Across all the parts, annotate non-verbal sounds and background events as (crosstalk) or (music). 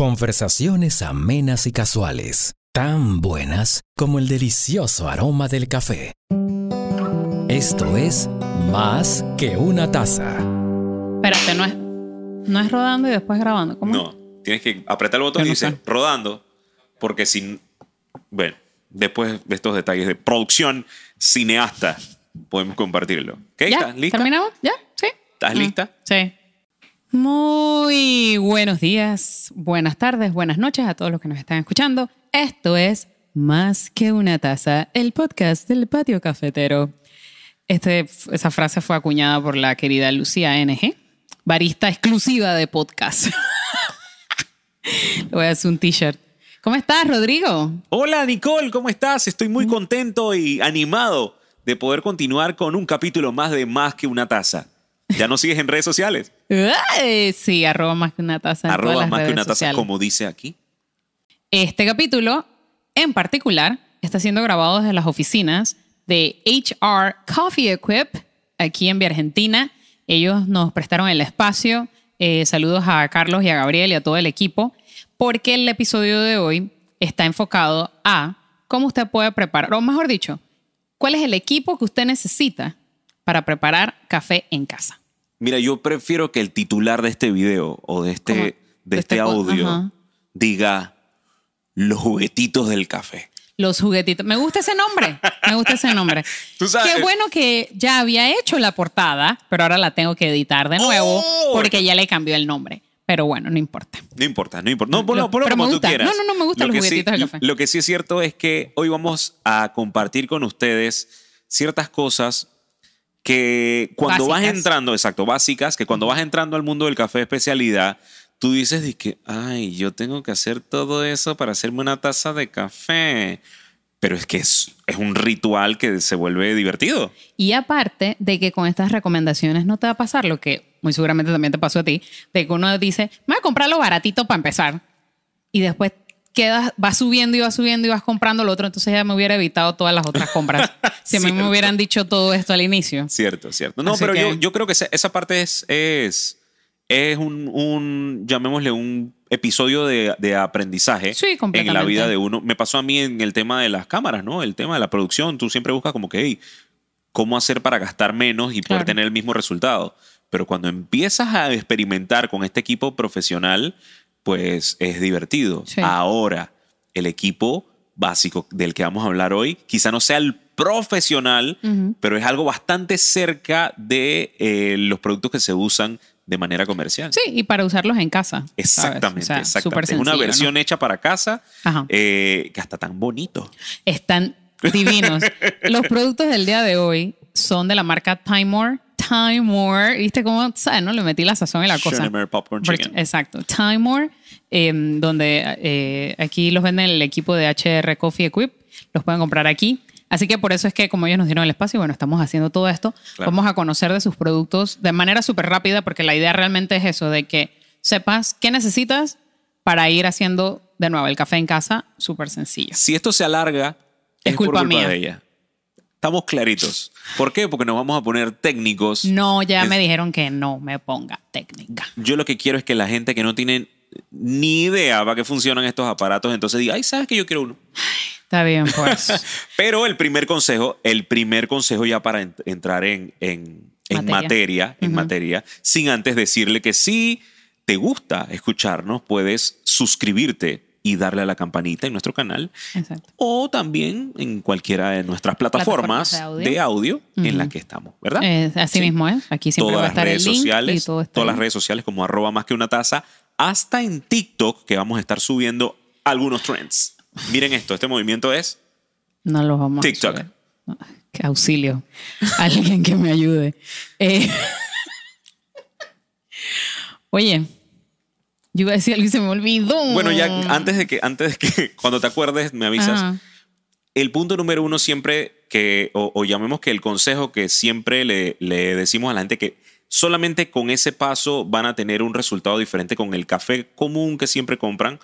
Conversaciones amenas y casuales, tan buenas como el delicioso aroma del café. Esto es Más que una taza. Espérate, no es, no es rodando y después grabando. ¿Cómo? No, tienes que apretar el botón Yo y no dice sé. rodando, porque sin. Bueno, después de estos detalles de producción cineasta, podemos compartirlo. ¿Ok? ¿Ya? ¿Estás lista? ¿Terminamos? ¿Ya? ¿Sí? ¿Estás Mm, lista? Sí. Muy buenos días, buenas tardes, buenas noches a todos los que nos están escuchando. Esto es Más que una taza, el podcast del patio cafetero. Este, esa frase fue acuñada por la querida Lucía NG, barista exclusiva de podcast. (laughs) Le voy a hacer un t-shirt. ¿Cómo estás, Rodrigo? Hola Nicole, ¿cómo estás? Estoy muy Mm. contento y animado de poder continuar con un capítulo más de Más que una taza. ¿Ya nos sigues en redes sociales? Sí, arroba más que una taza. en todas Arroba las más que redes una taza, sociales. como dice aquí. Este capítulo, en particular, está siendo grabado desde las oficinas de HR Coffee Equip aquí en Vía Argentina. Ellos nos prestaron el espacio. Eh, saludos a Carlos y a Gabriel y a todo el equipo, porque el episodio de hoy está enfocado a cómo usted puede preparar, o mejor dicho, cuál es el equipo que usted necesita para preparar café en casa. Mira, yo prefiero que el titular de este video o de este, de De este este audio ajá. diga los juguetitos del café. Los juguetitos. Me gusta ese nombre. Me gusta ese nombre. (laughs) Tú sabes- Qué bueno que ya había hecho la portada, pero ahora la tengo que editar de nuevo Oh. porque ya le cambió el nombre. Pero bueno, no importa. No importa, no importa. No, ponlo, Lo- ponlo pero como me tú gusta. quieras. No, no, no, me gustan Lo los que sí- juguetitos de café. Lo que sí es cierto es que hoy vamos a compartir con ustedes ciertas cosas que cuando vas Básicas. entrando, exacto, básicas, que cuando vas entrando al mundo del café de especialidad, tú dices de que, ay, yo tengo que hacer todo eso para hacerme una taza de café. Pero es que es, es un ritual que se vuelve divertido. Y aparte de que con estas recomendaciones no te va a pasar lo que muy seguramente también te pasó a ti, de que uno dice, me voy a comprar lo baratito para empezar. Y después quedas, vas subiendo y vas subiendo y vas comprando lo otro. Entonces ya me hubiera evitado todas las otras compras. (laughs) si a mí me hubieran dicho todo esto al inicio. Cierto, cierto. No, Así pero que- yo, yo creo que esa, esa parte es, es, es un, un, llamémosle un episodio de, de aprendizaje Sí, en la vida de uno. Me pasó a mí en el tema de las cámaras, ¿no? El tema de la producción. Tú siempre buscas como que, hey, ¿cómo hacer para gastar menos y poder Claro. tener el mismo resultado? Pero cuando empiezas a experimentar con este equipo profesional, pues es divertido. Sí. Ahora, el equipo básico del que vamos a hablar hoy, quizá no sea el profesional, pero es algo bastante cerca de eh, los productos que se usan de manera comercial. Sí, y para usarlos en casa. Exactamente, O sea, exactamente. Es una versión ¿no? hecha para casa eh, que hasta tan bonito. Están divinos. (laughs) Los productos del día de hoy son de la marca Timemore. Timemore, ¿viste cómo, sabes, no? Le metí la sazón y la cosa. Schönemer Popcorn Chicken. Exacto. Timemore, eh, donde eh, aquí los venden el equipo de HR Coffee Equip. Los pueden comprar aquí. Así que por eso es que como ellos nos dieron el espacio, bueno, estamos haciendo todo esto. Claro. Vamos a conocer de sus productos de manera súper rápida porque la idea realmente es eso, de que sepas qué necesitas para ir haciendo de nuevo el café en casa súper sencillo. Si esto se alarga, Es es, por culpa culpa mía. de ella. Estamos claritos. ¿Por qué? Porque nos vamos a poner técnicos. No, ya Es- me dijeron que no me ponga técnica. Yo lo que quiero es que la gente que no tiene ni idea para qué funcionan estos aparatos, entonces diga, ay, ¿sabes que yo quiero uno? Está bien, pues. (laughs) Pero el primer consejo, el primer consejo ya para ent- entrar en, en, en Materia. materia, en materia, sin antes decirle que si te gusta escucharnos, puedes suscribirte y darle a la campanita en nuestro canal Exacto. o también en cualquiera de nuestras plataformas, Plataformas de de audio, en Ujú. las que estamos, ¿verdad? Eh, así Sí. mismo es. Aquí siempre todas va a las redes el link sociales, y todo está todas las redes sociales como arroba más que una taza, hasta en TikTok que vamos a estar subiendo algunos trends. Miren esto, este movimiento es No los vamos TikTok. a qué auxilio. Alguien que me ayude. Eh, (laughs) Oye, yo iba a decir algo y se me olvidó. Bueno, ya antes de que, antes de que (laughs) cuando te acuerdes me avisas. Ajá. El punto número uno siempre que, o, o llamemos que el consejo que siempre le, le decimos a la gente que solamente con ese paso van a tener un resultado diferente con el café común que siempre compran,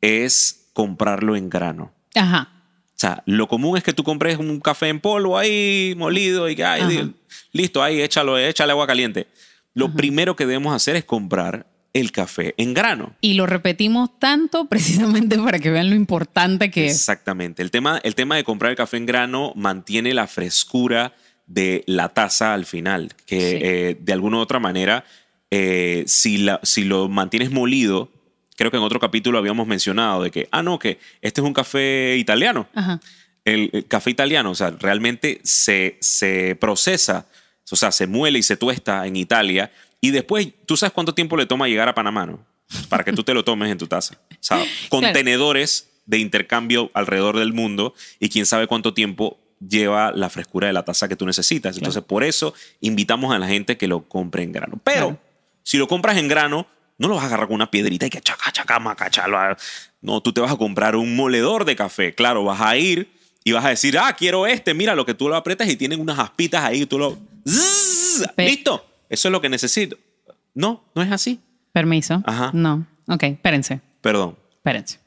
es comprarlo en grano. Ajá. O sea, lo común es que tú compres un café en polvo ahí, molido, y que, ay, Ajá. listo, ahí, échalo, échale agua caliente. Lo primero que debemos hacer es comprar el café en grano. Y lo repetimos tanto (laughs) precisamente para que vean lo importante que es. Exactamente. El tema, el tema de comprar el café en grano mantiene la frescura de la taza al final, que Sí. eh, de alguna u otra manera, eh, si, la- si lo mantienes molido, creo que en otro capítulo habíamos mencionado de que, ah, no, que este es un café italiano. Ajá. El, el café italiano, o sea, realmente se, se procesa, o sea, se muele y se tuesta en Italia y después, ¿tú sabes cuánto tiempo le toma llegar a Panamá, no? Para que tú te lo tomes en tu taza. O sea, (laughs) contenedores de intercambio alrededor del mundo y quién sabe cuánto tiempo lleva la frescura de la taza que tú necesitas. Entonces, por eso invitamos a la gente que lo compre en grano. Pero Claro. si lo compras en grano, no lo vas a agarrar con una piedrita y que chaca, chaca, maca, chala. No, tú te vas a comprar un moledor de café. Claro, vas a ir y vas a decir, ah, quiero este. Mira lo que tú lo aprietas y tienen unas aspitas ahí. Tú lo. Listo. Eso es lo que necesito. No, no es así. Permiso. Ajá. No. Ok, espérense, Perdón. espérense.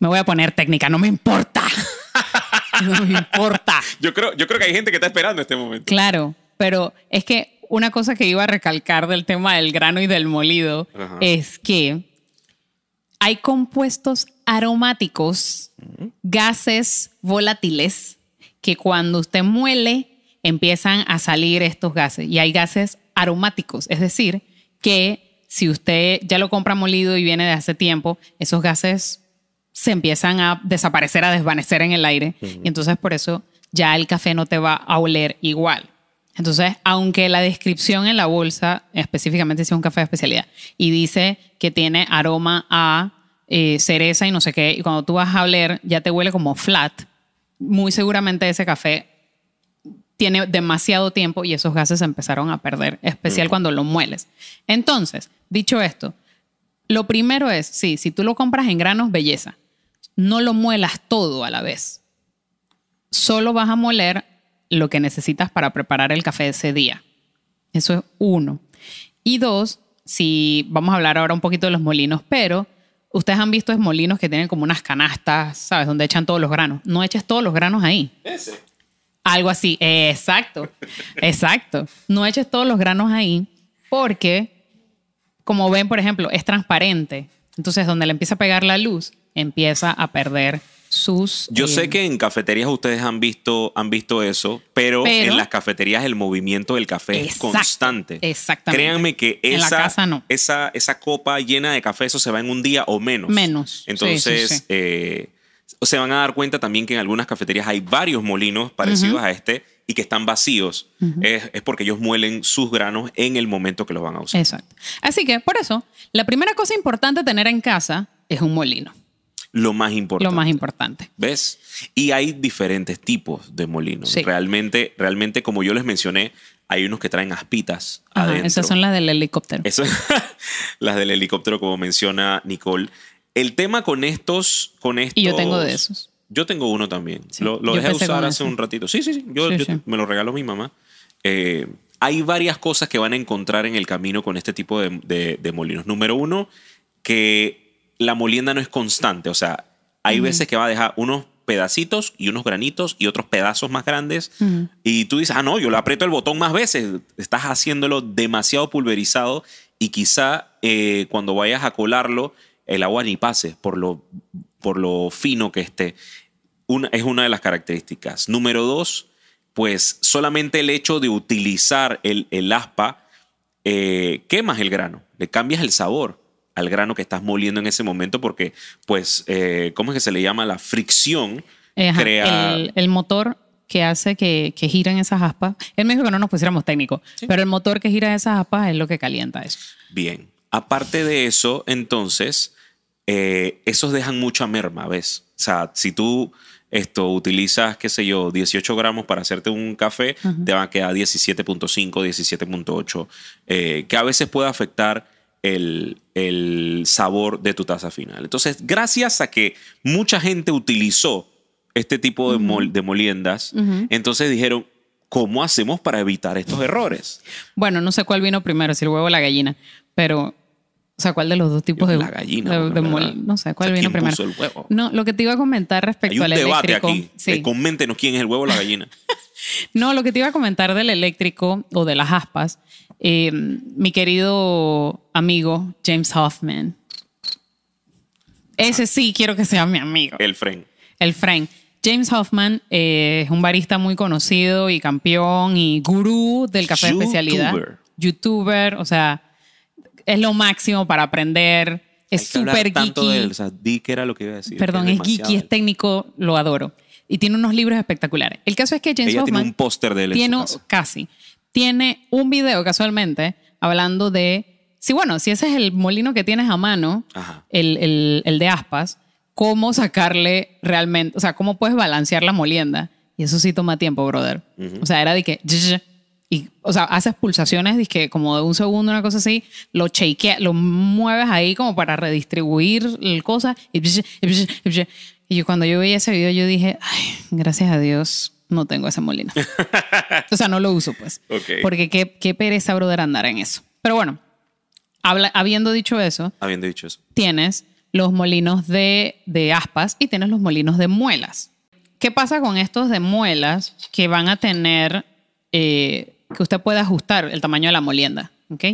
Me voy a poner técnica, no me importa. (laughs) no me importa. Yo creo, yo creo que hay gente que está esperando este momento. Claro, pero es que una cosa que iba a recalcar del tema del grano y del molido Ajá. es que hay compuestos aromáticos, gases volátiles, que cuando usted muele empiezan a salir estos gases. Y hay gases aromáticos, es decir, que si usted ya lo compra molido y viene de hace tiempo, esos gases se empiezan a desaparecer, a desvanecer en el aire. Y entonces por eso ya el café no te va a oler igual. Entonces, aunque la descripción en la bolsa específicamente dice un café de especialidad y dice que tiene aroma a eh, cereza y no sé qué, y cuando tú vas a oler ya te huele como flat, muy seguramente ese café tiene demasiado tiempo y esos gases se empezaron a perder, especial cuando lo mueles. Entonces, dicho esto, lo primero es, sí, si tú lo compras en granos, belleza. No lo muelas todo a la vez. Solo vas a moler lo que necesitas para preparar el café ese día. Eso es uno. Y dos, si vamos a hablar ahora un poquito de los molinos, pero ustedes han visto es molinos que tienen como unas canastas, ¿sabes? Donde echan todos los granos. No eches todos los granos ahí. Ese. Algo así, exacto, exacto. No eches todos los granos ahí porque, como ven, por ejemplo, es transparente. Entonces, donde le empieza a pegar la luz, empieza a perder sus... Yo eh, sé que en cafeterías ustedes han visto, han visto eso, pero, Pero- en las cafeterías el movimiento del café es constante. exactamente. Créanme que En la esa, casa no. esa, esa copa llena de café, eso se va en un día o menos. Menos. Sí, Entonces, sí, sí. eh, se van a dar cuenta también que en algunas cafeterías hay varios molinos parecidos a este y que están vacíos. es, es porque ellos muelen sus granos en el momento que los van a usar. Exacto. Así que, por eso, la primera cosa importante tener en casa es un molino. Lo más importante. Lo más importante. ¿Ves? Y hay diferentes tipos de molinos. Sí. Realmente, realmente, como yo les mencioné, hay unos que traen aspitas Ajá, adentro. esas son las del helicóptero. Eso- (laughs) las del helicóptero, como menciona Nicole. El tema con estos, con estos. Y yo tengo de esos. Yo tengo uno también. Sí, Lo, lo dejé usar hace un ratito. Sí, sí, sí. Yo, Sí, yo- sí. me lo regaló mi mamá. Eh, hay varias cosas que van a encontrar en el camino con este tipo de, de- de molinos. Número uno, que la molienda no es constante. O sea, hay veces que va a dejar unos pedacitos y unos granitos y otros pedazos más grandes. Y tú dices, ah, no, yo le aprieto el botón más veces. Estás haciéndolo demasiado pulverizado y quizá eh, cuando vayas a colarlo, el agua ni pase por lo, por lo fino que esté. Una, es una de las características. Número dos, pues solamente el hecho de utilizar el, el aspa eh, quemas el grano, le cambias el sabor al grano que estás moliendo en ese momento porque, pues, eh, ¿cómo es que se le llama? La fricción Eh, ajá, crea... el, el motor que hace que, que giren esas aspas. Él me dijo que no nos pusiéramos técnicos, pero el motor que gira esas aspas es lo que calienta eso. Bien. Aparte de eso, entonces, eh, esos dejan mucha merma, ¿ves? O sea, si tú esto utilizas, qué sé yo, 18 gramos para hacerte un café, te van a quedar 17.5, 17.8, eh, que a veces puede afectar el, el sabor de tu taza final. Entonces, gracias a que mucha gente utilizó este tipo de, mol- de moliendas, entonces dijeron, ¿cómo hacemos para evitar estos errores? Bueno, no sé cuál vino primero, si el huevo o la gallina, pero, o sea, ¿cuál de los dos tipos de La gallina, de- de mol-. No sé, ¿cuál O sea, vino ¿quién primero? puso el huevo? No, lo que te iba a comentar respecto Hay un al debate eléctrico. aquí. Sí. Eh, coméntenos quién es el huevo o la gallina. (laughs) No, lo que te iba a comentar del eléctrico o de las aspas Eh, mi querido amigo James Hoffman. Ese sí quiero que sea mi amigo. El fren. El Frank. James Hoffman eh, es un barista muy conocido y campeón y gurú del café de especialidad. Youtuber, o sea, es lo máximo para aprender. Es súper tanto de él. geeky. O sea, di que era lo que iba a decir. Perdón, que es geeky, es técnico, lo adoro. Y tiene unos libros espectaculares. El caso es que James Ella tiene Hoffman un póster de él en su tiene, casa. casi, tiene un video casualmente hablando de, sí, bueno, si ese es el molino que tienes a mano, el, el- el de aspas, cómo sacarle realmente, o sea, cómo puedes balancear la molienda. Y eso sí toma tiempo, brother. O sea, era de que, y, o sea, haces pulsaciones, que como de un segundo, una cosa así, lo shakea, lo mueves ahí como para redistribuir el cosa. Y, y yo cuando yo veía ese video, yo dije, ay, gracias a Dios, no tengo ese molino. (laughs) o sea, no lo uso, pues. Ok. Porque qué, qué pereza, brother, andar en eso. Pero bueno, habla- habiendo dicho eso, Habiendo dicho eso. tienes los molinos de, de aspas y tienes los molinos de muelas. ¿Qué pasa con estos de muelas que van a tener, eh, que usted puede ajustar el tamaño de la molienda? ¿Ok?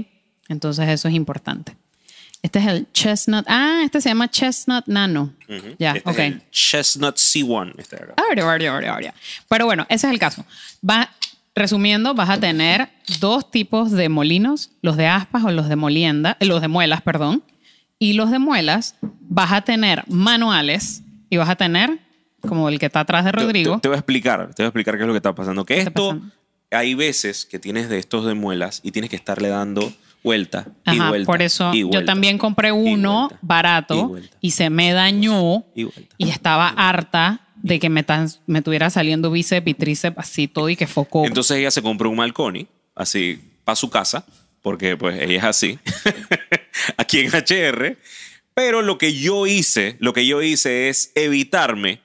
Entonces eso es importante. Este es el Chestnut. Ah, este se llama Chestnut Nano. Ya, Este ok. es el Chestnut C1. Este acá. Pero bueno, ese es el caso. Va, resumiendo, vas a tener dos tipos de molinos, los de aspas o los de molienda, eh, los de muelas, perdón. Y los de muelas vas a tener manuales y vas a tener, como el que está atrás de Rodrigo. Te, te voy a explicar, te voy a explicar qué es lo que está pasando. Que esto, pasando? Hay veces que tienes de estos de muelas y tienes que estarle dando vuelta y vuelta. por eso y yo también compré y uno vuelta, barato y se me dañó y estaba harta de que me, tan- me tuviera saliendo bíceps y tríceps así todo y que focó. Entonces ella se compró un Malconi, así, para su casa, porque pues ella es así, (laughs) aquí en HR. Pero lo que yo hice, lo que yo hice es evitarme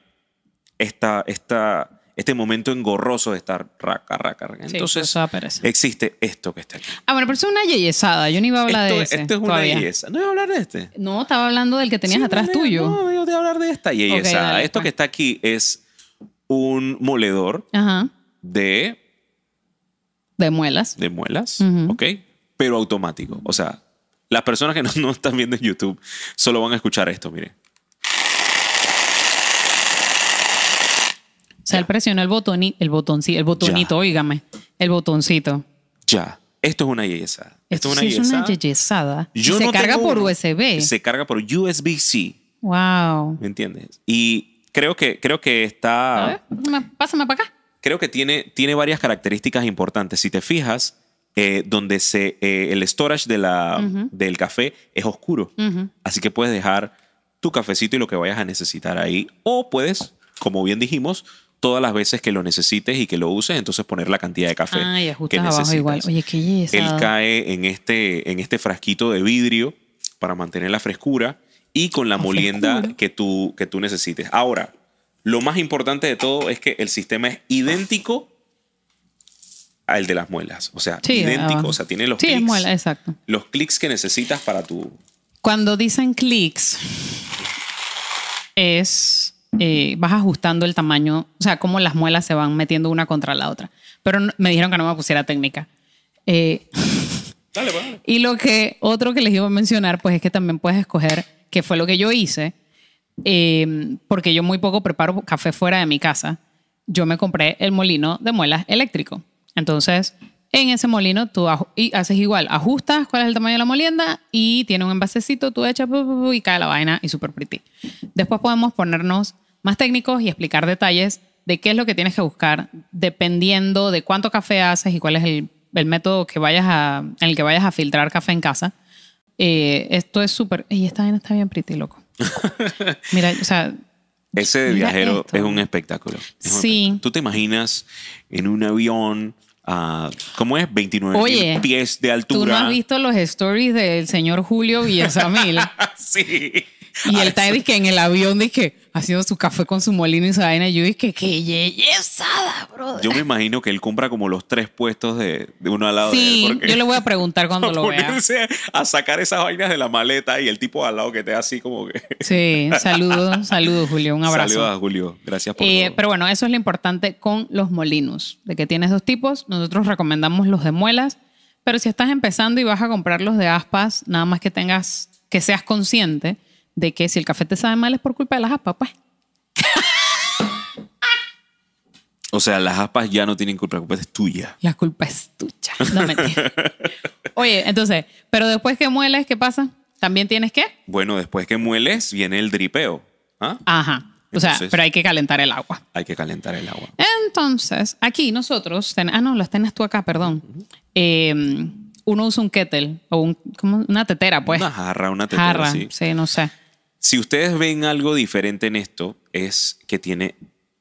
esta, esta, este momento engorroso de estar raca, raca, raca. Entonces existe esto que está aquí. Ah, bueno, pero eso es una yeyesada. Yo no iba a hablar Esto, de ese. esto es una belleza. ¿No iba a hablar de este? No, estaba hablando del que tenías Sí, atrás no, tuyo. No, yo te voy a hablar de esta dale, esto pues. que está aquí es un moledor Ajá. de, De muelas. de muelas, Ujú. ¿ok? Pero automático. O sea, las personas que (laughs) no, no están viendo en YouTube solo van a escuchar esto, mire. O sea, él presionó el botón, el botoncito, el botonito, Ya. óigame, el botoncito. Ya. Esto es una belleza. Esto, Esto es una sí es belleza. una yeyesada. Yo se no carga por uno. USB. Se carga por USB-C. Wow. ¿Me entiendes? Y creo que, creo que A está. ver, pásame- para acá. creo que tiene, tiene varias características importantes. Si te fijas, eh, donde se, eh, el storage de la, del café es oscuro. Así que puedes dejar tu cafecito y lo que vayas a necesitar ahí. O puedes, como bien dijimos, todas las veces que lo necesites y que lo uses, entonces poner la cantidad de café Ah, y que necesitas. igual. Oye, qué. Él cae en este, en este frasquito de vidrio para mantener la frescura y con la, La molienda frescura. que tú, que tú necesites. Ahora, lo más importante de todo es que el sistema es idéntico al de las muelas. O sea, Sí, idéntico. abajo. O sea, tiene los Sí, es clics, muela, exacto. los clics que necesitas para tu... Cuando dicen clics, es eh, vas ajustando el tamaño, o sea, cómo las muelas se van metiendo una contra la otra. Pero no- me dijeron que no me pusiera técnica. Eh, (laughs) Dale, pues, dale. y lo que otro que les iba a mencionar, pues es que también puedes escoger, que fue lo que yo hice, eh, porque yo muy poco preparo café fuera de mi casa. Yo me compré el molino de muelas eléctrico. Entonces, en ese molino tú y haces igual, ajustas cuál es el tamaño de la molienda y tiene un envasecito, tú echas y cae la vaina y súper pretty. Después podemos ponernos más técnicos y explicar detalles de qué es lo que tienes que buscar dependiendo de cuánto café haces y cuál es el, el método que vayas a, en el que vayas a filtrar café en casa. Eh, esto es súper... Y esta vaina está bien pretty, loco. (laughs) Mira, o sea... Ese de viajero esto. es un espectáculo. Es un Sí. espectáculo. Tú te imaginas en un avión, a ¿cómo es? 29 mil pies de altura. Tú no has visto los stories del señor Julio Villasamil. (laughs) sí. y él está dizque, en el avión dizque, haciendo su café con su molino y su vaina. Y yo dije, qué yeyesada, brother. Yo me imagino que él compra como los tres puestos de, de uno al lado sí, de él. porque yo le voy a preguntar (laughs) cuando lo vea. a sacar esas vainas de la maleta y el tipo al lado que te da así como que. (laughs) Sí, saludos, saludos, Julio. Un abrazo. Saludos a Julio. Gracias por Eh, todo. pero bueno, eso es lo importante con los molinos, de que tienes dos tipos. Nosotros recomendamos los de muelas, pero si estás empezando y vas a comprar los de aspas, nada más que tengas, que seas consciente de que si el café te sabe mal es por culpa de las aspas, pues. (laughs) O sea, las aspas ya no tienen culpa, la culpa es tuya. La culpa es tuya. No mentira. Oye, entonces, pero después que mueles, ¿qué pasa? ¿También tienes que? Bueno, después que mueles, viene el dripeo. ¿Ah? Ajá. O sea, pero hay que calentar el agua. Hay que calentar el agua. Entonces, aquí nosotros, ten- ah, no, las tienes tú acá, perdón. Eh, uno usa un kettle o un, ¿cómo? una tetera, pues. Una jarra, una tetera, Jarra, sí. sí, no sé. Si ustedes ven algo diferente en esto, es que tiene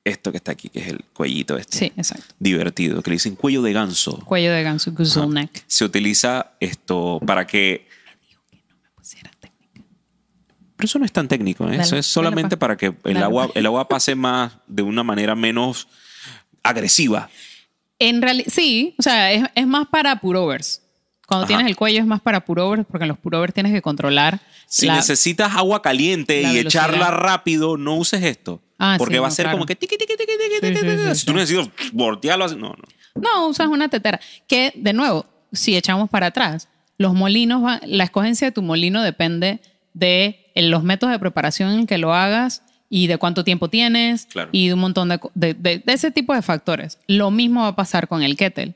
esto que está aquí, que es el cuellito este. Sí, exacto. Divertido, que le dicen cuello de ganso. Cuello de ganso, goose neck. Se utiliza esto para que... Pusiera técnica. Pero eso no es tan técnico, ¿eh? Dale, eso es solamente pa. para que el Dale, agua, el agua pase más de una manera menos agresiva. En realidad, sí, o sea, es, es más para purovers. Cuando Ajá. tienes el cuello es más para purovers porque en los purovers tienes que controlar Si la- necesitas agua caliente y velocidad. echarla rápido, no uses esto. Ah, porque sí, va a no, ser claro. como que tiqui, tiqui, tiqui, tiqui, Sí, tiqui, sí, Si tú necesitas voltearlo, así- no, no. No, usas una tetera. Que, de nuevo, si echamos para atrás, los molinos, van- la escogencia de tu molino depende de los métodos de preparación en que lo hagas y de cuánto tiempo tienes Claro. y de un montón de, de- de- de ese tipo de factores. Lo mismo va a pasar con el kettle.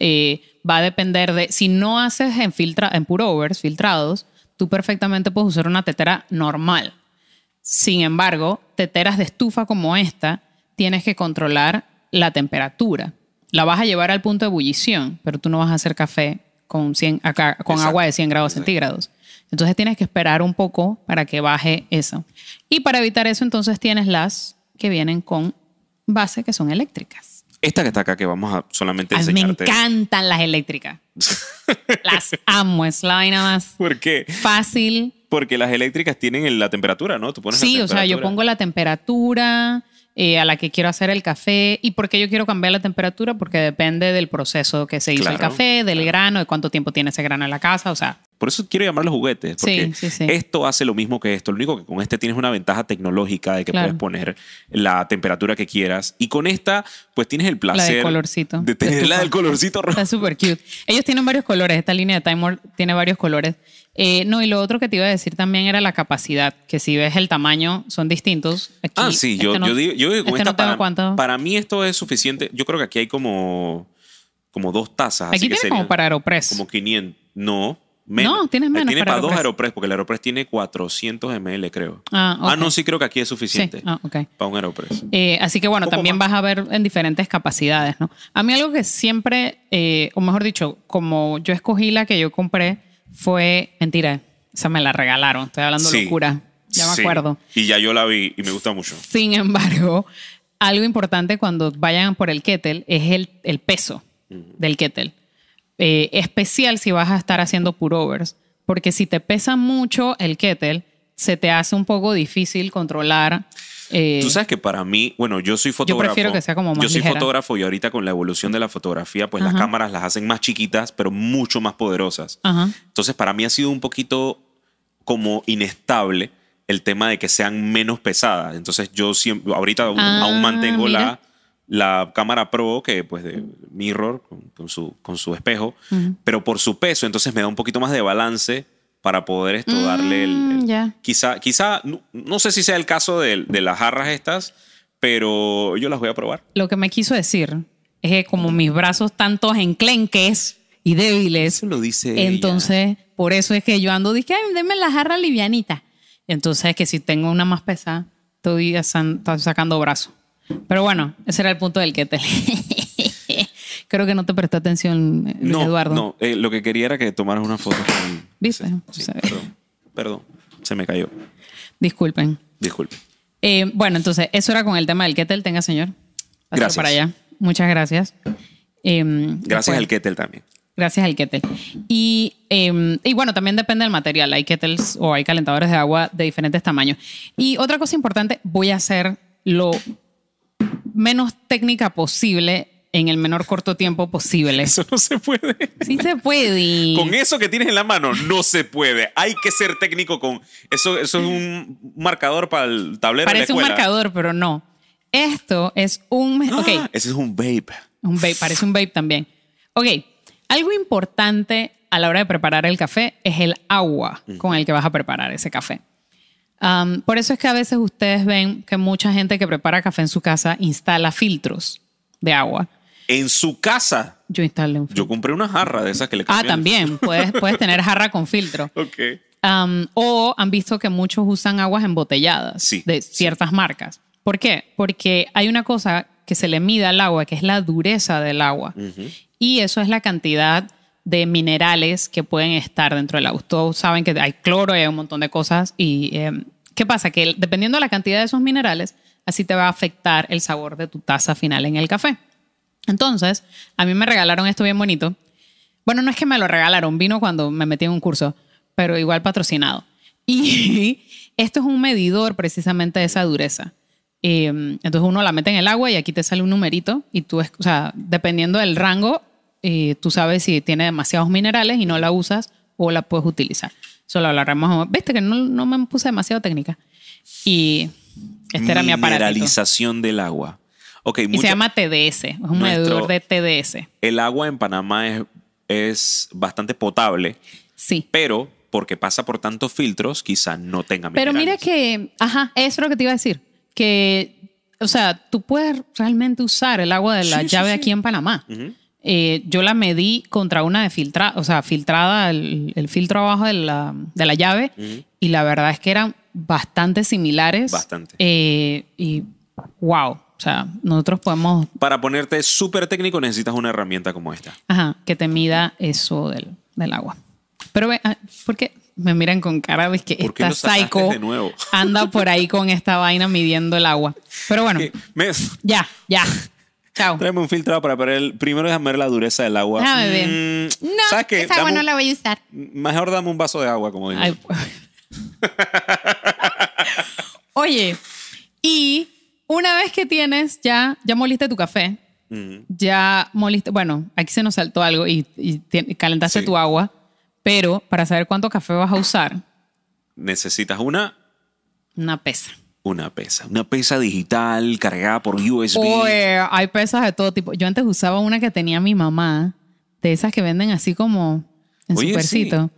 Eh, va a depender de, si no haces en, filtra, en purovers, filtrados, tú perfectamente puedes usar una tetera normal. Sin embargo, teteras de estufa como esta, tienes que controlar la temperatura. La vas a llevar al punto de ebullición, pero tú no vas a hacer café con, 100, acá, con Exacto. agua de 100 grados Exacto. centígrados. Entonces tienes que esperar un poco para que baje eso. Y para evitar eso, entonces tienes las que vienen con base, que son eléctricas. Esta que está acá, que vamos a solamente mí me enseñarte. encantan las eléctricas. (laughs) las amo, es la vaina más ¿Por qué? fácil. Porque las eléctricas tienen la temperatura, ¿no? Tú pones la Sí, o sea, yo pongo la temperatura eh, a la que quiero hacer el café. ¿Y por qué yo quiero cambiar la temperatura? Porque depende del proceso que se hizo el café, del grano, de cuánto tiempo tiene ese grano en la casa. O sea, Por eso quiero llamarlos juguetes. Porque Sí, sí, sí. esto hace lo mismo que esto. Lo único que con este tienes una ventaja tecnológica de que Claro. puedes poner la temperatura que quieras. Y con esta, pues tienes el placer colorcito, de tener la del colorcito rojo. está súper cute. Ellos tienen varios colores. Esta línea de Time tiene varios colores. Eh, no, y lo otro que te iba a decir también era la capacidad, que si ves el tamaño, son distintos. Aquí, Ah, sí, yo, este no- yo digo, yo digo con este esta no tengo para, cuánto. para mí esto es suficiente. Yo creo que aquí hay como, como dos tazas. así Aquí que serían como para Aeropress. Como 500. No, menos. No, tienes Eh, menos Tiene para para dos Aeropress. Porque el Aeropress tiene 400 ml, creo. Ah, ok. no, sí creo que aquí es sí, suficiente ah, ok. para un Aeropress. Eh, así que bueno, también más. vas a ver en diferentes capacidades, ¿no? A mí algo que siempre, eh, o mejor dicho, como yo escogí la que yo compré, fue, mentira, esa me la regalaron, estoy hablando Sí. locura, ya me Sí. acuerdo. Y ya yo la vi y me gusta mucho. Sin embargo, algo importante cuando vayan por el kettle es el, el peso del kettle. Eh, especial si vas a estar haciendo purovers, porque si te pesa mucho el kettle, se te hace un poco difícil controlar. eh, Tú sabes que para mí, bueno, yo soy fotógrafo. prefiero que sea como más Yo soy ligera. fotógrafo y ahorita con la evolución de la fotografía, pues Ajá. las cámaras las hacen más chiquitas, pero mucho más poderosas. Ajá. Entonces, para mí ha sido un poquito como inestable el tema de que sean menos pesadas. Entonces, yo siempre, ahorita aún, Ah, aún mantengo mira. la, la cámara Pro, que pues de mirror, con, con su, con su espejo, pero por su peso, entonces me da un poquito más de balance para poder esto darle el... Mm, el- ya. Quizá, quizá, no, no sé si sea el caso de, de las jarras estas, pero yo las voy a probar. Lo que me quiso decir es que como mis brazos tantos enclenques y débiles, Eso lo dice ella. entonces por eso es que yo ando, dije, ay, deme la jarra livianita. Entonces que si tengo una más pesada, estoy, estoy sacando brazo. Pero bueno, ese era el punto del kettle. (laughs) Creo que no te prestó atención, Luis No, Eduardo. no, eh, lo que quería era que tomaras una foto con... ¿Viste? Sí, sí, perdón, perdón, se me cayó. Disculpen. Disculpe. Eh, bueno, entonces, eso era con el tema del kettle. Tenga, señor. Pásalo Gracias. para allá. Muchas gracias. Em, Gracias después- al kettle también. Gracias al kettle. Y, eh, y bueno, también depende del material. Hay kettles o hay calentadores de agua de diferentes tamaños. Y otra cosa importante, voy a hacer lo menos técnica posible en el menor corto tiempo posible. Eso no se puede. Sí se puede. Con eso que tienes en la mano no se puede. Hay que ser técnico con eso. Eso es un marcador para el tablero Parece de un la marcador, pero no. Esto es un... Ok, ¡Ah! Ese es un vape. un vape, parece un vape también. Ok, algo importante a la hora de preparar el café es el agua con el que vas a preparar ese café. Um, por eso es que a veces ustedes ven que mucha gente que prepara café en su casa instala filtros de agua. En su casa. Yo instalé un filtro. Yo compré una jarra de esas que le Ah, cambian. también. Puedes, puedes (laughs) tener jarra con filtro. Ok. Um, o han visto que muchos usan aguas embotelladas Sí, de ciertas marcas. ¿Por qué? Porque hay una cosa que se le mide al agua, que es la dureza del agua. Y eso es la cantidad de minerales que pueden estar dentro del agua. Todos saben que hay cloro hay un montón de cosas. ¿Y eh, qué pasa? Que dependiendo de la cantidad de esos minerales, así te va a afectar el sabor de tu taza final en el café. Entonces, a mí me regalaron esto bien bonito. Bueno, no es que me lo regalaron, vino cuando me metí en un curso, pero igual patrocinado. (laughs) Y esto es un medidor precisamente de esa dureza. Eh, entonces uno la mete en el agua y aquí te sale un numerito y tú, o sea, dependiendo del rango, eh, tú sabes si tiene demasiados minerales y no la usas o la puedes utilizar. Solo hablaremos. Viste que no, no me puse demasiado técnica. Y este era mi aparatito. Mineralización del agua. Ok, Y mucha- se llama TDS, es un medidor de TDS. el agua en Panamá es, es bastante potable, Sí. pero porque pasa por tantos filtros, quizás no tenga Pero mira minerales. que, ajá, eso es lo que te iba a decir. Que, o sea, tú puedes realmente usar el agua de la Sí, sí, llave sí. aquí en Panamá. Ujú. Eh, yo la medí contra una de filtrada, o sea, filtrada, el, el filtro abajo de la, de la llave, y la verdad es que eran bastante similares. Bastante. Eh, y wow, o sea, nosotros podemos, Para ponerte súper técnico necesitas una herramienta como esta. ajá, que te mida eso del, del agua. Pero, ve, ah, ¿por qué me miran con cara de que ¿Por qué esta psycho anda por ahí con esta vaina midiendo el agua? Pero bueno, (laughs) ya, ya. Chao. Tráeme un filtro para ver el... Primero déjame ver la dureza del agua. Déjame ver. Mm, No, ¿Sabes qué? esa agua Dame no un- la voy a usar. Mejor dame un vaso de agua, como digo. Ay, (laughs) Oye, y una vez que tienes, ya, ya moliste tu café, ya moliste, bueno, aquí se nos saltó algo y, y te- calentaste Sí. tu agua, pero para saber cuánto café vas a usar, Necesitas una, una pesa. Una pesa. Una pesa digital cargada por USB. Oye, hay pesas de todo tipo. Yo antes usaba una que tenía mi mamá, de esas que venden así como en Oye, supercito.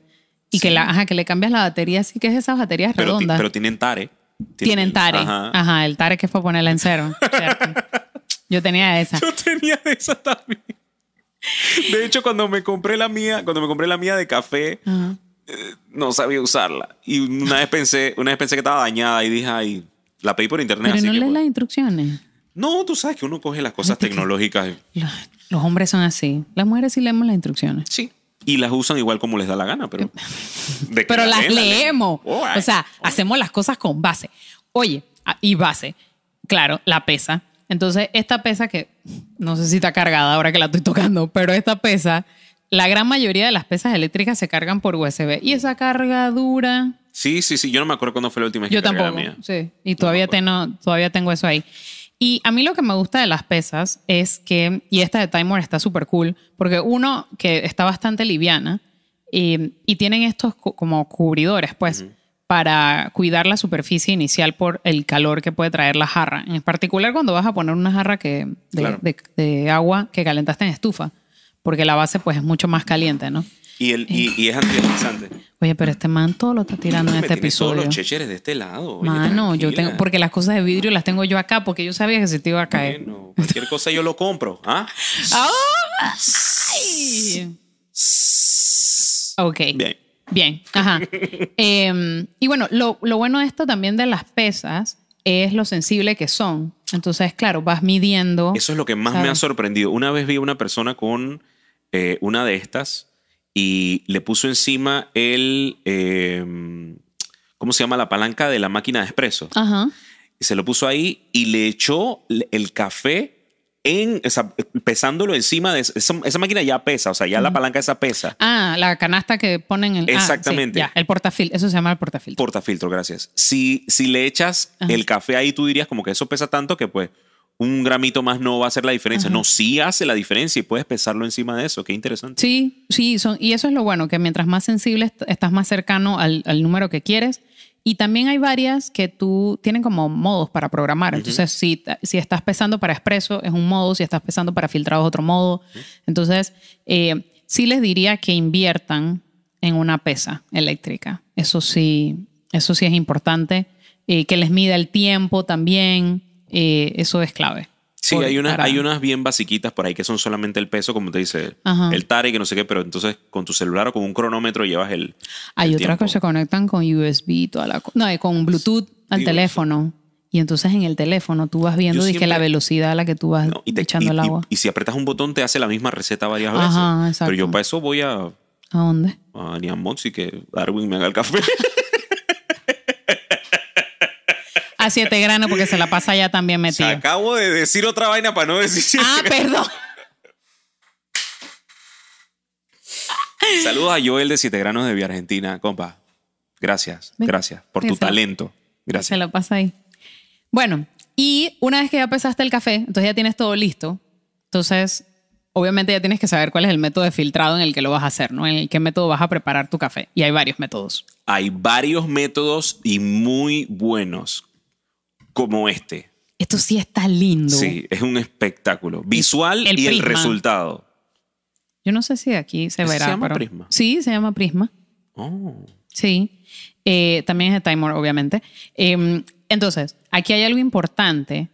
Y que, la, ajá, que le cambias la batería, así que es esas baterías pero, ti- redondas. pero tienen tare. Tienen tare. Ajá. Ajá. el tare que es para ponerla en cero. (laughs) Yo tenía esa. Yo tenía esa también. De hecho, cuando me compré la mía, cuando me compré la mía de café, Ajá. no sabía usarla. Y una vez pensé, una vez pensé que estaba dañada y dije, ay, la pedí por internet. Pero así no que, lees pues- las instrucciones. No, tú sabes que uno coge las cosas tecnológicas. y- Los, los hombres son así. Las mujeres sí leemos las instrucciones. Sí. Y las usan igual como les da la gana, pero. (laughs) de Pero la las leen, la leen. leemos. Oh. O sea, hacemos las cosas con base. Oye, ah, y base. Claro, la pesa. Entonces, esta pesa que no sé si está cargada ahora que la estoy tocando, pero esta pesa, la gran mayoría de las pesas eléctricas se cargan por USB. Y esa carga dura, Sí, sí, sí. Yo no me acuerdo cuándo fue la última vez que Yo cargué la tampoco. mía. Sí. Y todavía, tengo, todavía tengo eso ahí. Y a mí lo que me gusta de las pesas es que, y esta de Timer está súper cool, porque uno que está bastante liviana y, y tienen estos como cubridores, pues, para cuidar la superficie inicial por el calor que puede traer la jarra. En particular cuando vas a poner una jarra que, de, Claro. de- de agua que calentaste en estufa, porque la base pues es mucho más caliente, ¿no? Y, el, y, y es antideslizante. Oye, pero este man todo lo está tirando en este tienes todos episodio. los checheres de este lado. oye, Mano, yo tengo, porque las cosas de vidrio las tengo yo acá, porque yo sabía que se te iba a caer. Bueno, cualquier cosa yo lo compro. ¿ah? (laughs) ¡Ay! Ok. Bien. Bien, ajá. (laughs) Em, y bueno, lo, lo bueno de esto también de las pesas es lo sensible que son. Entonces, claro, vas midiendo. Eso es lo que más me ha sorprendido. Una vez vi a una persona con eh, una de estas y le puso encima el. eh, ¿Cómo se llama? La palanca de la máquina de espresso. Ajá. Y se lo puso ahí y le echó el café en, o sea, pesándolo encima de esa, esa máquina ya pesa, o sea, ya la palanca esa pesa. Ah, la canasta que ponen en el. ah, sí, Exactamente. ya, el portafiltro. Eso se llama el portafiltro. Portafiltro, gracias. Si, si le echas Ajá. el café ahí, tú dirías como que eso pesa tanto que pues un gramito más no va a hacer la diferencia. No, sí hace la diferencia y puedes pesarlo encima de eso. Qué interesante. Sí, sí, son, y eso es lo bueno, que mientras más sensible est- estás más cercano al, al número que quieres. Y también hay varias que tú tienen como modos para programar. Entonces, si, si estás pesando para expreso, es un modo, si estás pesando para filtrado, es otro modo. Entonces, eh, sí les diría que inviertan en una pesa eléctrica. Eso sí, eso sí es importante. Eh, que les mida el tiempo también. Eh, eso es clave. Sí, hay unas, para- hay unas bien basiquitas por ahí que son solamente el peso, como te dice, Ajá. el tare, que no sé qué, pero entonces con tu celular o con un cronómetro llevas el. Hay el otras tiempo. que se conectan con USB y toda la No, con Bluetooth al Digo, teléfono. Y entonces en el teléfono tú vas viendo dizque, la siempre- velocidad a la que tú vas No, y, te- echando y- el y- agua. y si apretas un botón te hace la misma receta varias veces. Ajá, exacto. Pero yo para eso voy a, ¿A dónde? a Nian Mox y que Darwin me haga el café. (laughs) A siete granos porque se la pasa ya también sea, acabo de decir otra vaina para no decir. Ah, perdón. Saludos a Joel de Siete Granos de Vía Argentina, compa. Gracias, gracias por tu talento. Se Gracias. lo pasa ahí. Bueno, y una vez que ya pesaste el café, entonces ya tienes todo listo. Entonces, obviamente ya tienes que saber cuál es el método de filtrado en el que lo vas a hacer, ¿no? En el qué método vas a preparar tu café. Y hay varios métodos. Hay varios métodos y muy buenos, como este. Esto sí está lindo. Sí, es un espectáculo. Visual el y el resultado. Yo no sé si aquí se ¿Ese verá. se llama pero- prisma? Sí, se llama prisma. Oh. Sí. Eh, también es de timer, obviamente. Eh, entonces, aquí hay algo importante.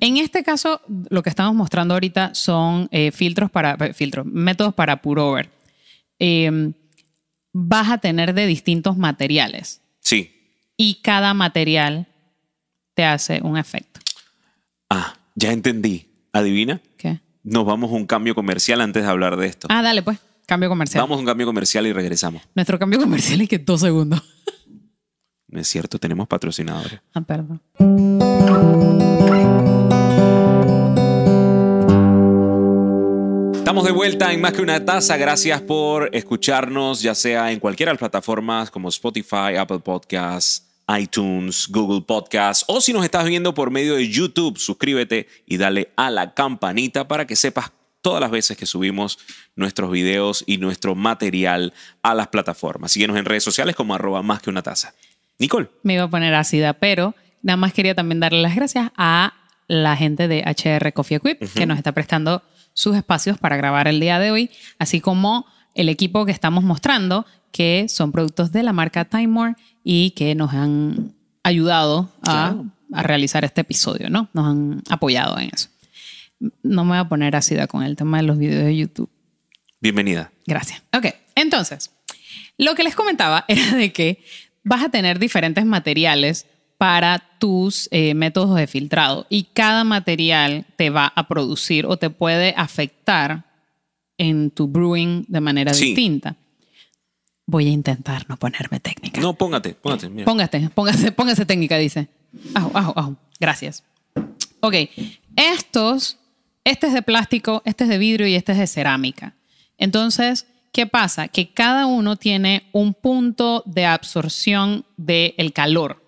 En este caso, lo que estamos mostrando ahorita son eh, filtros para, eh, filtros, métodos para pour-over. Eh, vas a tener de distintos materiales Sí. y cada material te hace un efecto. Ah, ya entendí. ¿Adivina? ¿Qué? Nos vamos a un cambio comercial antes de hablar de esto. Ah, dale pues, cambio comercial. Vamos a un cambio comercial y regresamos. Nuestro cambio comercial es que dos segundos. No es cierto, tenemos patrocinadores. Ah, perdón. Estamos de vuelta en Más que una taza. Gracias por escucharnos, ya sea en cualquiera de las plataformas como Spotify, Apple Podcasts, iTunes, Google Podcasts, o si nos estás viendo por medio de YouTube, suscríbete y dale a la campanita para que sepas todas las veces que subimos nuestros videos y nuestro material a las plataformas. Síguenos en redes sociales como arroba más que una taza. Nicole. me iba a poner ácida, pero nada más quería también darle las gracias a la gente de HR Coffee Equip que nos está prestando sus espacios para grabar el día de hoy, así como el equipo que estamos mostrando, que son productos de la marca Time More y que nos han ayudado a, Claro. a realizar este episodio, ¿no? Nos han apoyado en eso. No me voy a poner ácida con el tema de los videos de YouTube. Bienvenida. Gracias. Ok, entonces, lo que les comentaba (laughs) era de que vas a tener diferentes materiales para tus eh, métodos de filtrado y cada material te va a producir o te puede afectar en tu brewing de manera Sí. distinta. Voy a intentar no ponerme técnica. No, póngate, póngate. mira. Póngate, póngase, póngase técnica, dice. Ajo, ajo, ajo. Gracias. Ok, estos, este es de plástico, este es de vidrio y este es de cerámica. Entonces, ¿qué pasa? Que cada uno tiene un punto de absorción del calor.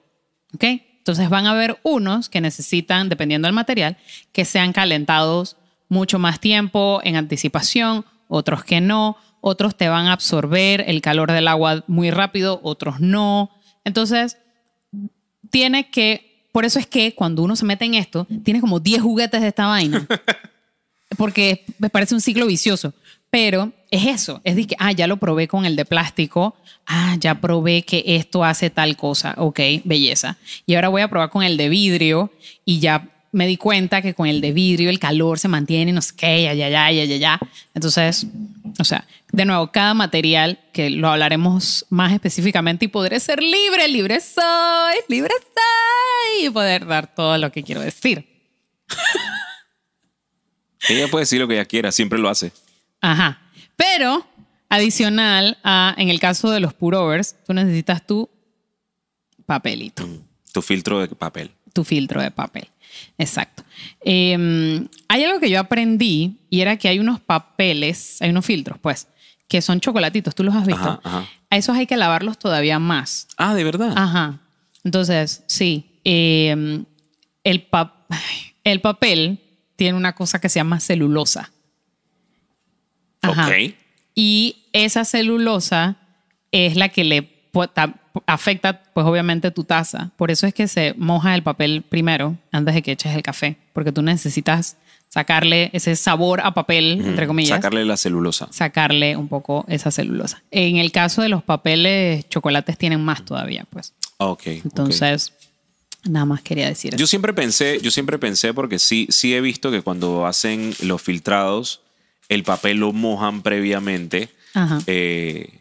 ¿Ok? Entonces van a haber unos que necesitan, dependiendo del material, que sean calentados mucho más tiempo en anticipación, otros que no, otros te van a absorber el calor del agua muy rápido, otros no. Entonces, tiene que, por eso es que cuando uno se mete en esto, tiene como 10 juguetes de esta vaina. (laughs) Porque me parece un ciclo vicioso. Pero es eso, es de que, ah, ya lo probé con el de plástico, ah, ya probé que esto hace tal cosa, ok, belleza. Y ahora voy a probar con el de vidrio y ya me di cuenta que con el de vidrio el calor se mantiene, no sé qué, ya, ya, ya, ya, ya, ya. Entonces, o sea, de nuevo, cada material, que lo hablaremos más específicamente y podré ser libre, libre soy, libre soy, y poder dar todo lo que quiero decir. (laughs) Ella puede decir lo que ella quiera, siempre lo hace. Ajá. Pero, adicional a, en el caso de los purovers, tú necesitas tu papelito, Tu filtro de papel. tu filtro de papel. Exacto. Eh, hay algo que yo aprendí y era que hay unos papeles, hay unos filtros, pues, que son chocolatitos. ¿Tú los has visto? Ajá, ajá. A esos hay que lavarlos todavía más. Ah, ¿de verdad? Ajá. Entonces, sí. eh, el, pa- (laughs) el papel tiene una cosa que se llama celulosa. Ajá. Ok. Y esa celulosa es la que le afecta, pues obviamente, tu taza. Por eso es que se moja el papel primero, antes de que eches el café, porque tú necesitas sacarle ese sabor a papel, entre comillas, Sacarle la celulosa. sacarle un poco esa celulosa. En el caso de los papeles, chocolates tienen más todavía, pues. Ah, Ok. Entonces, nada más quería decir eso. Yo siempre pensé, yo siempre pensé, porque sí, sí he visto que cuando hacen los filtrados, el papel lo mojan previamente. Ajá. Eh,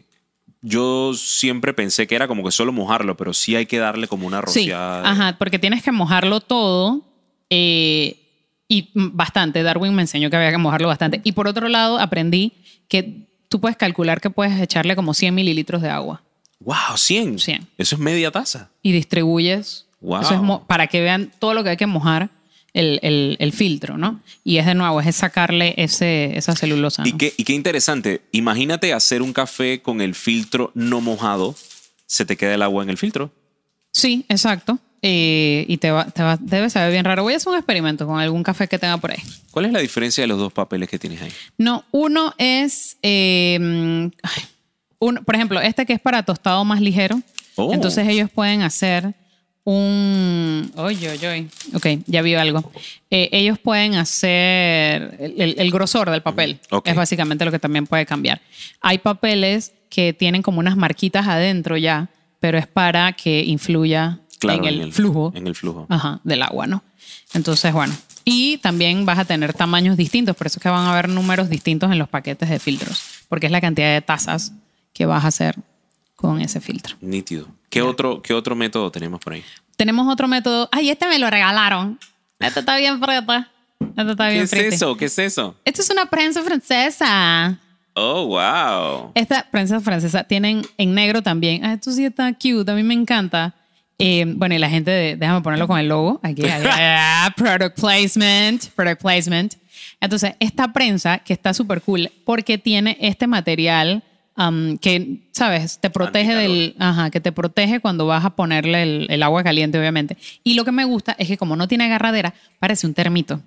yo siempre pensé que era como que solo mojarlo, pero sí hay que darle como una Sí, rociada. ajá, porque tienes que mojarlo todo eh, y bastante. Darwin me enseñó que había que mojarlo bastante. Y por otro lado, aprendí que tú puedes calcular que puedes echarle como 100 mililitros de agua ¡Wow! 100. 100. Eso es media taza. y distribuyes. Wow. Eso es para que vean todo lo que hay que mojar el, el- el filtro, ¿no? Y es de nuevo, es sacarle ese, esa celulosa. Y ¿no? qué, y qué interesante. Imagínate hacer un café con el filtro no mojado. Se te queda el agua en el filtro. Sí, exacto. Eh, y te va, te va- debe saber bien raro. Voy a hacer un experimento con algún café que tenga por ahí. ¿Cuál es la diferencia de los dos papeles que tienes ahí? No, uno es, eh, uno- por ejemplo, este que es para tostado más ligero. Oh. Entonces ellos pueden hacer un... Oye, oye, oye. Ok, ya vi algo. Eh, ellos pueden hacer el, el- el grosor del papel. Ok. Es básicamente lo que también puede cambiar. Hay papeles que tienen como unas marquitas adentro ya, pero es para que influya Claro, en el, flujo En el flujo. Ajá, del agua, ¿no? Entonces, bueno. Y también vas a tener tamaños distintos, por eso es que van a haber números distintos en los paquetes de filtros, porque es la cantidad de tazas que vas a hacer con ese filtro. Nítido. ¿Qué otro, ¿Qué otro método tenemos por ahí? Tenemos otro método. Ay, este me lo regalaron. Este está bien preta. Este está ¿Qué bien es pretty. eso? ¿Qué es eso? Esto es una prensa francesa. Oh, wow. Esta prensa francesa tienen en negro también. Ah, esto sí está cute, a mí me encanta. Eh, bueno, y la gente, de- déjame ponerlo con el logo. Aquí, aquí. (laughs) Ah, product placement, product placement. Entonces, esta prensa que está súper cool porque tiene este material um, que, ¿sabes? Te protege del... Ajá, que te protege cuando vas a ponerle el, el agua caliente, obviamente. Y lo que me gusta es que como no tiene agarradera, parece un termito.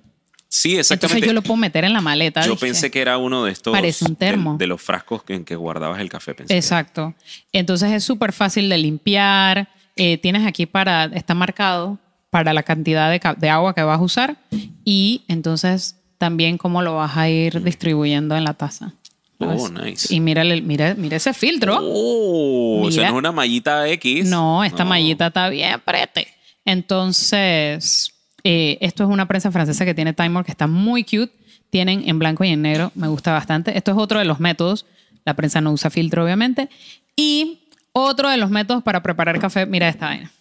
Sí, exactamente. Entonces yo lo puedo meter en la maleta. Yo dije. pensé que era uno de estos. Parece un termo. De, de los frascos en que guardabas el café. Pensé. Exacto. Entonces es súper fácil de limpiar. Eh, tienes aquí para, está marcado para la cantidad de, de agua que vas a usar y entonces también cómo lo vas a ir distribuyendo en la taza. Oh, ¿sabes? nice. Y mira, mira, mira ese filtro. Oh, o sea, Mira. no es una mallita X. No, esta mallita está bien prete. Entonces, eh, esto es una prensa francesa que tiene timer que está muy cute. Tienen en blanco y en negro, me gusta bastante. Esto es otro de los métodos. La prensa no usa filtro, obviamente. Y otro de los métodos para preparar café, mira esta vaina.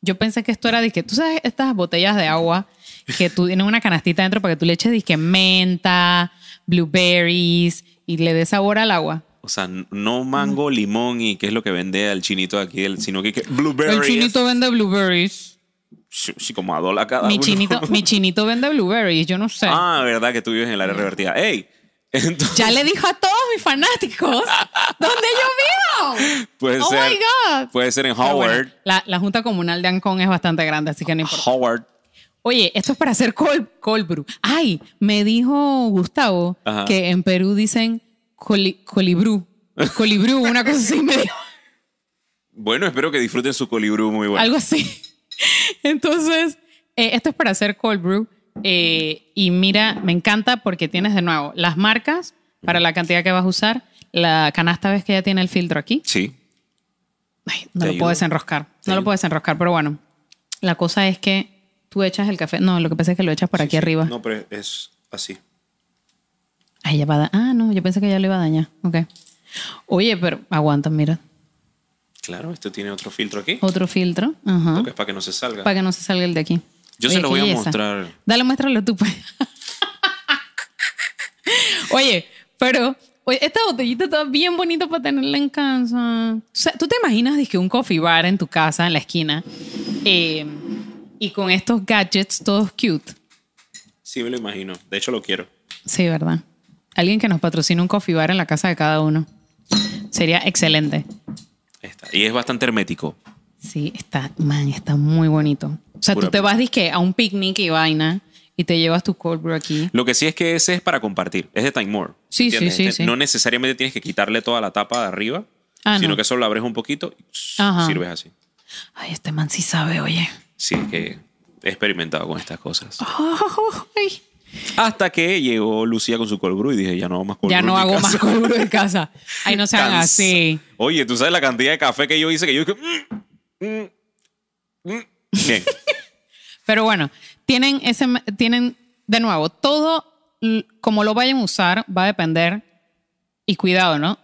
Yo pensé que esto era de que, tú sabes, estas botellas de agua que tú tienes una canastita dentro para que tú le eches disque menta, blueberries y le des sabor al agua. O sea, no mango, limón y qué es lo que vende al chinito aquí, sino que, que blueberries. El chinito vende blueberries. Sí, sí, como a dólar cada Mi uno. chinito, mi (laughs) chinito vende blueberries, yo no sé. Ah, verdad que tú vives en el área revertida. ¡Ey! Entonces, Ya le dijo a todos mis fanáticos dónde yo vivo. puede oh ser. my God. Puede ser en bueno, Howard. la, la Junta Comunal de Ancón es bastante grande, así que no importa. Howard. Oye, esto es para hacer cold, cold brew. Ay, me dijo Gustavo Ajá. que en Perú dicen coli, colibrú. Colibrú, una cosa así me dijo. Bueno, espero que disfruten su colibrú muy bueno. Algo así. (laughs) Entonces, eh, esto es para hacer cold brew. eh, y mira, me encanta porque tienes de nuevo las marcas para la cantidad que vas a usar. La canasta ves que ya tiene el filtro aquí. Sí. Ay, no Te lo desenroscar. Te No lo ayuda. puedo desenroscar, pero bueno. La cosa es que tú echas el café. No, lo que pasa es que lo echas por aquí arriba. No, pero es así. Ay, ya va a da- Ah, no, yo pensé que ya lo iba a dañar. Ok. Oye, pero aguanta, mira. Claro, esto tiene otro filtro aquí. Otro filtro. Ajá. Porque es para que no se salga. Para que no se salga el de aquí. Yo se lo voy a mostrar. Dale, muéstralo tú, pues. (laughs) Oye, pero oye, esta botellita está bien bonita para tenerla en casa. O sea, ¿tú te imaginas que un coffee bar en tu casa, en la esquina, eh, y con estos gadgets todos cute? Sí, me lo imagino. De hecho, lo quiero. Sí, ¿verdad? Alguien que nos patrocine un coffee bar en la casa de cada uno. Sería excelente. Está. Y es bastante hermético. Sí, está, man, está muy bonito. O sea, Pura tú te vas disque a un picnic y vaina y te llevas tu cold brew aquí. Lo que sí es que ese es para compartir. Es de Time More. Sí, sí, ¿entiendes? sí, sí. No necesariamente tienes que quitarle toda la tapa de arriba. Ah, sino no. que solo lo abres un poquito y Ajá. sirves así. Ay, este man sí sabe, oye. Sí, es que he experimentado con estas cosas. Ay, Hasta que llegó Lucía con su cold brew y dije, ya no hago más cold ya brew no en mi hago casa. más cold brew en casa. Ay, no sean Cansa- así. Oye, tú sabes la cantidad de café que yo hice que yo dije, "Mm, mm, mm". Bien. (laughs) Pero bueno, tienen ese, tienen, de nuevo, todo l- como lo vayan a usar va a depender, y cuidado, ¿no?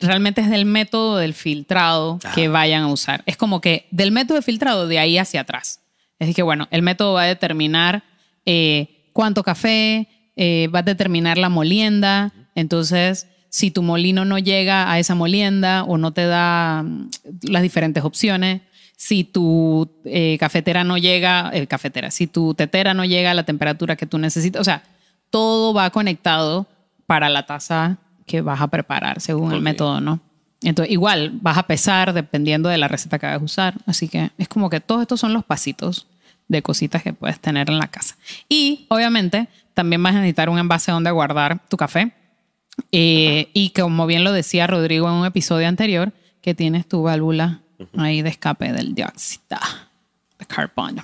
Realmente es del método del filtrado Ah. que vayan a usar. Es como que del método de filtrado de ahí hacia atrás. Es decir, que bueno, el método va a determinar eh, cuánto café, eh, va a determinar la molienda. Entonces, si tu molino no llega a esa molienda o no te da mm, las diferentes opciones, si tu eh, cafetera no llega, cafetera, si tu tetera no llega a la temperatura que tú necesitas, o sea, todo va conectado para la taza que vas a preparar según el método, ¿no? Entonces, igual vas a pesar dependiendo de la receta que vas a usar. Así que es como que todos estos son los pasitos de cositas que puedes tener en la casa. Y obviamente también vas a necesitar un envase donde guardar tu café. Eh, y como bien lo decía Rodrigo en un episodio anterior, que tienes tu válvula ahí de escape del dióxido de carbono.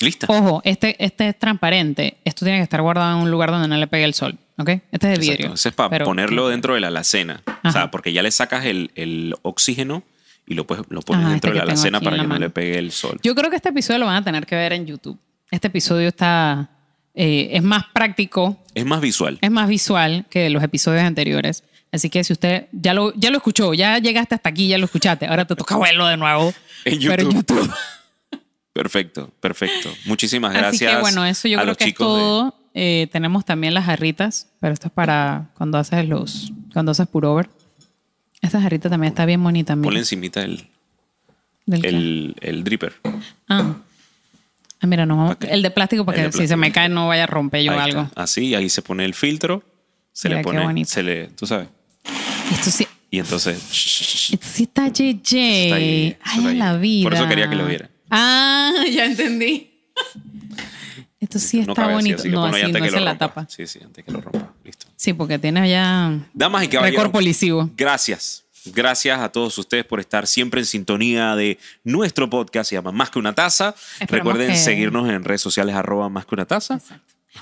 Lista. Ojo, este, este es transparente. Esto tiene que estar guardado en un lugar donde no le pegue el sol. ¿Ok? Este es de vidrio. Ese es para pero- ponerlo dentro de la alacena. O Ajá. sea, porque ya le sacas el, el oxígeno y lo, puedes, lo pones Ajá, dentro este de la alacena para en que la no le mano. pegue el sol. Yo creo que este episodio lo van a tener que ver en YouTube. Este episodio está. eh, es más práctico, Es más visual. es más visual que los episodios anteriores. Así que si usted ya lo, ya lo escuchó, ya llegaste hasta aquí, ya lo escuchaste, ahora te toca verlo de nuevo. (laughs) En Pero en YouTube. YouTube. (laughs) Perfecto, perfecto. Muchísimas Así gracias. que bueno, eso yo a creo los que es chicos de- todo. Eh, tenemos también las jarritas, pero esto es para cuando haces los, cuando haces purover. Esta jarrita también está bien bonita. mira. Ponle encimita el, ¿Del el, el dripper. Ah. Ah, mira, no, el de plástico para el que de si se me plástico. cae no vaya a romper yo Ahí algo. está. Así, ahí se pone el filtro. Se Mira le pone. Se le, tú sabes. Esto sí, Y entonces. esto sí está JJ. Ay, está la vida. Por eso quería que lo viera. Ah, (laughs) ya entendí. Esto sí no está así, bonito. así que no, así no es en la rompa. tapa. Sí, sí, antes que lo rompa. Listo. Sí, porque tienes ya Damas y caballeros. récord policivo. Gracias. Gracias a todos ustedes por estar siempre en sintonía de nuestro podcast. Se llama Más que una taza. Esperamos Recuerden que- seguirnos en redes sociales arroba más que una taza.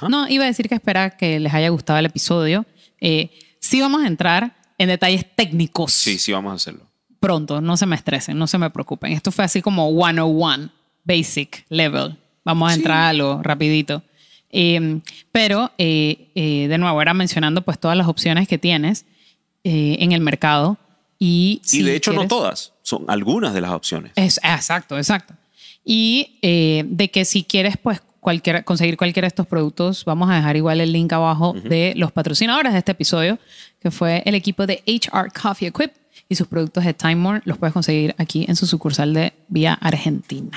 No, iba a decir que espera que les haya gustado el episodio. Eh, sí vamos a entrar en detalles técnicos Sí, sí, vamos a hacerlo. pronto. No se me estresen, no se me preocupen. Esto fue así como 101, basic level. Vamos a Sí. entrar a lo rapidito. Eh, pero, eh, eh, de nuevo, era mencionando pues todas las opciones que tienes eh, en el mercado. Y, y si de hecho no quieres- todas, son algunas de las opciones. es, exacto, exacto. Y eh, de que si quieres pues cualquier, conseguir cualquiera de estos productos, vamos a dejar igual el link abajo de los patrocinadores de este episodio, que fue el equipo de HR Coffee Equip y sus productos de Time More. Los puedes conseguir aquí en su sucursal de Vía Argentina,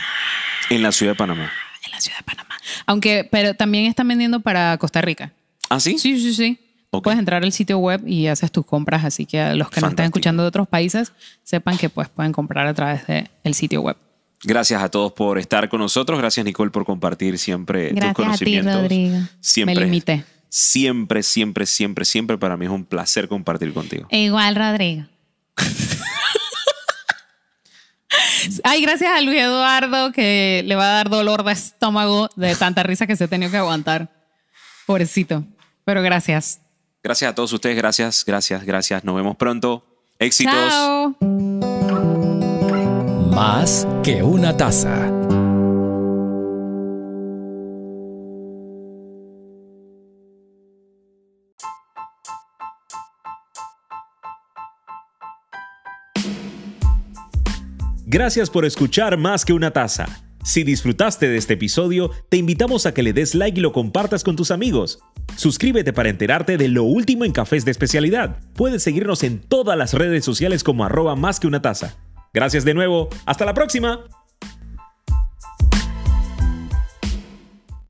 En la ciudad de Panamá. En la ciudad de Panamá. Aunque, pero también están vendiendo para Costa Rica. ¿Ah, sí? Sí, sí, sí. Puedes entrar al sitio web y haces tus compras, así que a los que nos Fantástico. escuchando de otros países sepan que pues pueden comprar a través del sitio web. Gracias a todos por estar con nosotros. Gracias, Nicole, por compartir siempre Gracias a tus ti, conocimientos. Rodrigo. Siempre, Me limité. Siempre, siempre, siempre, siempre para mí es un placer compartir contigo. Igual, Rodrigo. (laughs) Ay, gracias a Luis Eduardo que le va a dar dolor de estómago de tanta risa que se ha tenido que aguantar. Pobrecito. Pero gracias. Gracias a todos ustedes. Gracias, gracias, gracias. Nos vemos pronto. Éxitos. Chao. Más que una taza. Gracias por escuchar Más que una taza. Si disfrutaste de este episodio, te invitamos a que le des like y lo compartas con tus amigos. Suscríbete para enterarte de lo último en cafés de especialidad. Puedes seguirnos en todas las redes sociales como arroba más que una taza. Gracias de nuevo. Hasta la próxima.